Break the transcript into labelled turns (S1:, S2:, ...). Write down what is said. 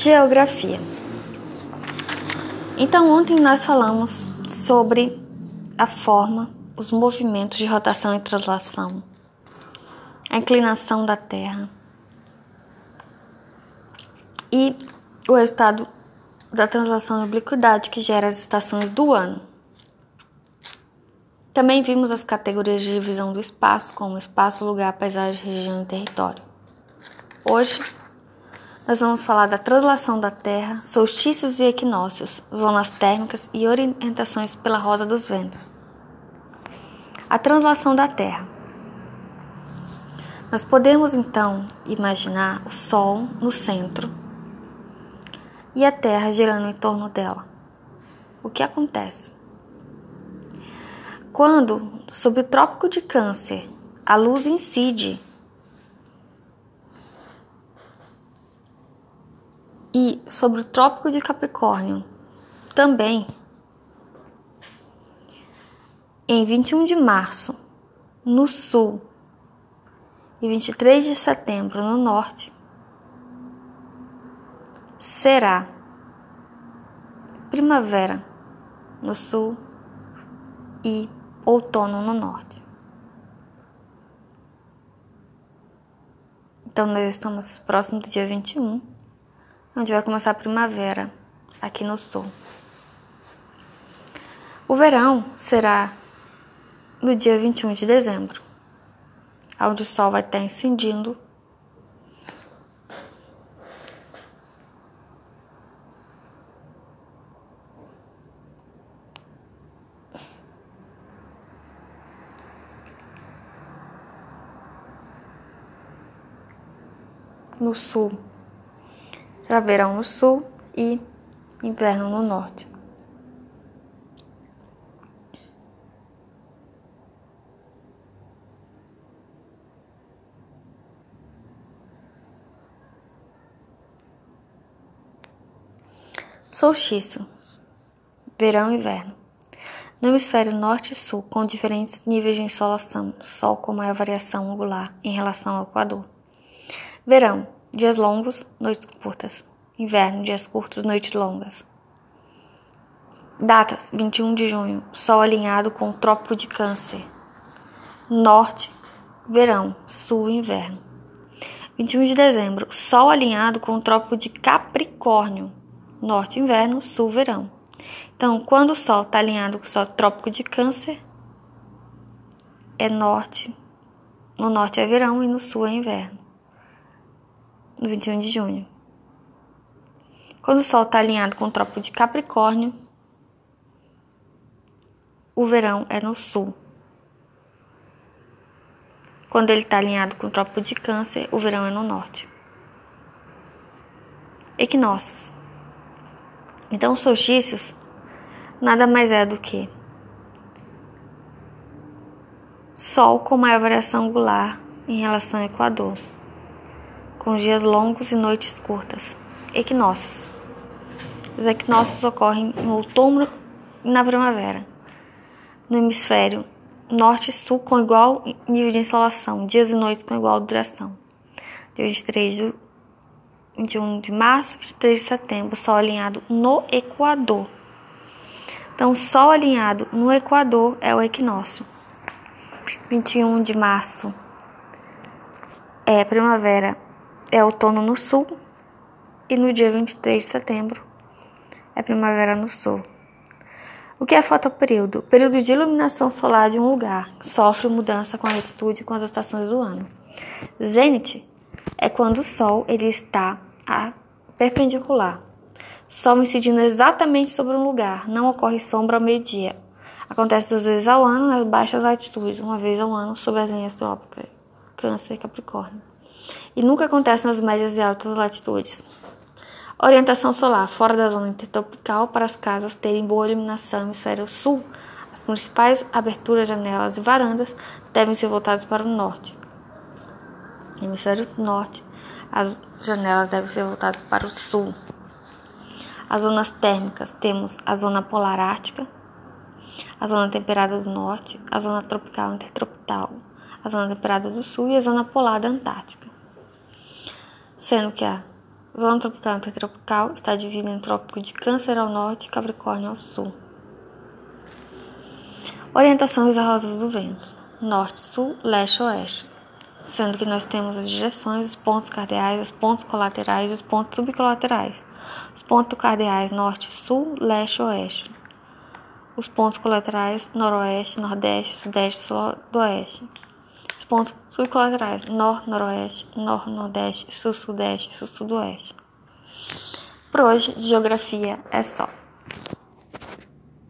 S1: Geografia. Então, ontem nós falamos sobre a forma, os movimentos de rotação e translação, a inclinação da Terra e o resultado da translação de obliquidade que gera as estações do ano. Também vimos as categorias de divisão do espaço, como espaço, lugar, paisagem, região e território. Hoje nós vamos falar da translação da Terra, solstícios e equinócios, zonas térmicas e orientações pela rosa dos ventos. A translação da Terra. Nós podemos então imaginar o Sol no centro e a Terra girando em torno dela. O que acontece? Quando, sob o trópico de Câncer, a luz incide e sobre o Trópico de Capricórnio. Também em 21 de março, no sul, e 23 de setembro, no norte, será primavera no sul e outono no norte. Então, nós estamos próximo do dia 21 onde vai começar a primavera aqui no sul. O verão será no dia 21 de dezembro, onde o sol vai estar incendindo no sul será verão no sul e inverno no norte. Solstício, verão e inverno. No hemisfério norte e sul, com diferentes níveis de insolação, sol com maior variação angular em relação ao Equador. Verão, Dias longos, noites curtas. Inverno, dias curtos, noites longas. Datas: 21 de junho, Sol alinhado com o Trópico de Câncer. Norte, verão, sul, inverno. 21 de dezembro, Sol alinhado com o Trópico de Capricórnio. Norte, inverno, sul, verão. Então, quando o Sol está alinhado com o Sol Trópico de Câncer, é norte. No norte é verão e no sul é inverno no 21 de junho. Quando o Sol está alinhado com o Trópico de Capricórnio, o verão é no sul. Quando ele está alinhado com o Trópico de Câncer, o verão é no norte. Equinócios. Então, os solstícios nada mais é do que Sol com maior variação angular em relação ao Equador com dias longos e noites curtas. Equinócios. Os equinócios ocorrem no outono e na primavera. No hemisfério norte e sul com igual nível de insolação, dias e noites com igual duração. Dia 23 de 21 de março e 3 de setembro, Sol alinhado no Equador. Então, Sol alinhado no Equador é o equinócio. 21 de março é primavera é outono no sul e no dia 23 de setembro é primavera no sul. O que é fotoperíodo? Período de iluminação solar de um lugar sofre mudança com a latitude e com as estações do ano. Zênite é quando o Sol ele está a perpendicular. Sol incidindo exatamente sobre um lugar, não ocorre sombra ao meio-dia. Acontece duas vezes ao ano nas baixas latitudes, uma vez ao ano sob as linhas trópicas, Câncer e Capricórnio e nunca acontece nas médias e altas latitudes. Orientação solar fora da zona intertropical para as casas terem boa iluminação no hemisfério sul. As principais aberturas, janelas e varandas devem ser voltadas para o norte. No hemisfério norte, as janelas devem ser voltadas para o sul. As zonas térmicas temos a zona polar ártica, a zona temperada do norte, a zona tropical intertropical, a zona temperada do sul e a zona polar da Antártica sendo que a Zona tropical intertropical está dividida em trópico de Câncer ao norte e Capricórnio ao sul. Orientação das rosas do vento: norte, sul, leste, oeste. Sendo que nós temos as direções, os pontos cardeais, os pontos colaterais e os pontos subcolaterais. Os pontos cardeais norte, sul, leste, oeste. Os pontos colaterais noroeste, nordeste, sudeste, sudoeste. Os pontos subcolaterais norte, noroeste, norte, nordeste, sul, sudeste, sul, sudoeste. Por hoje, de geografia é só.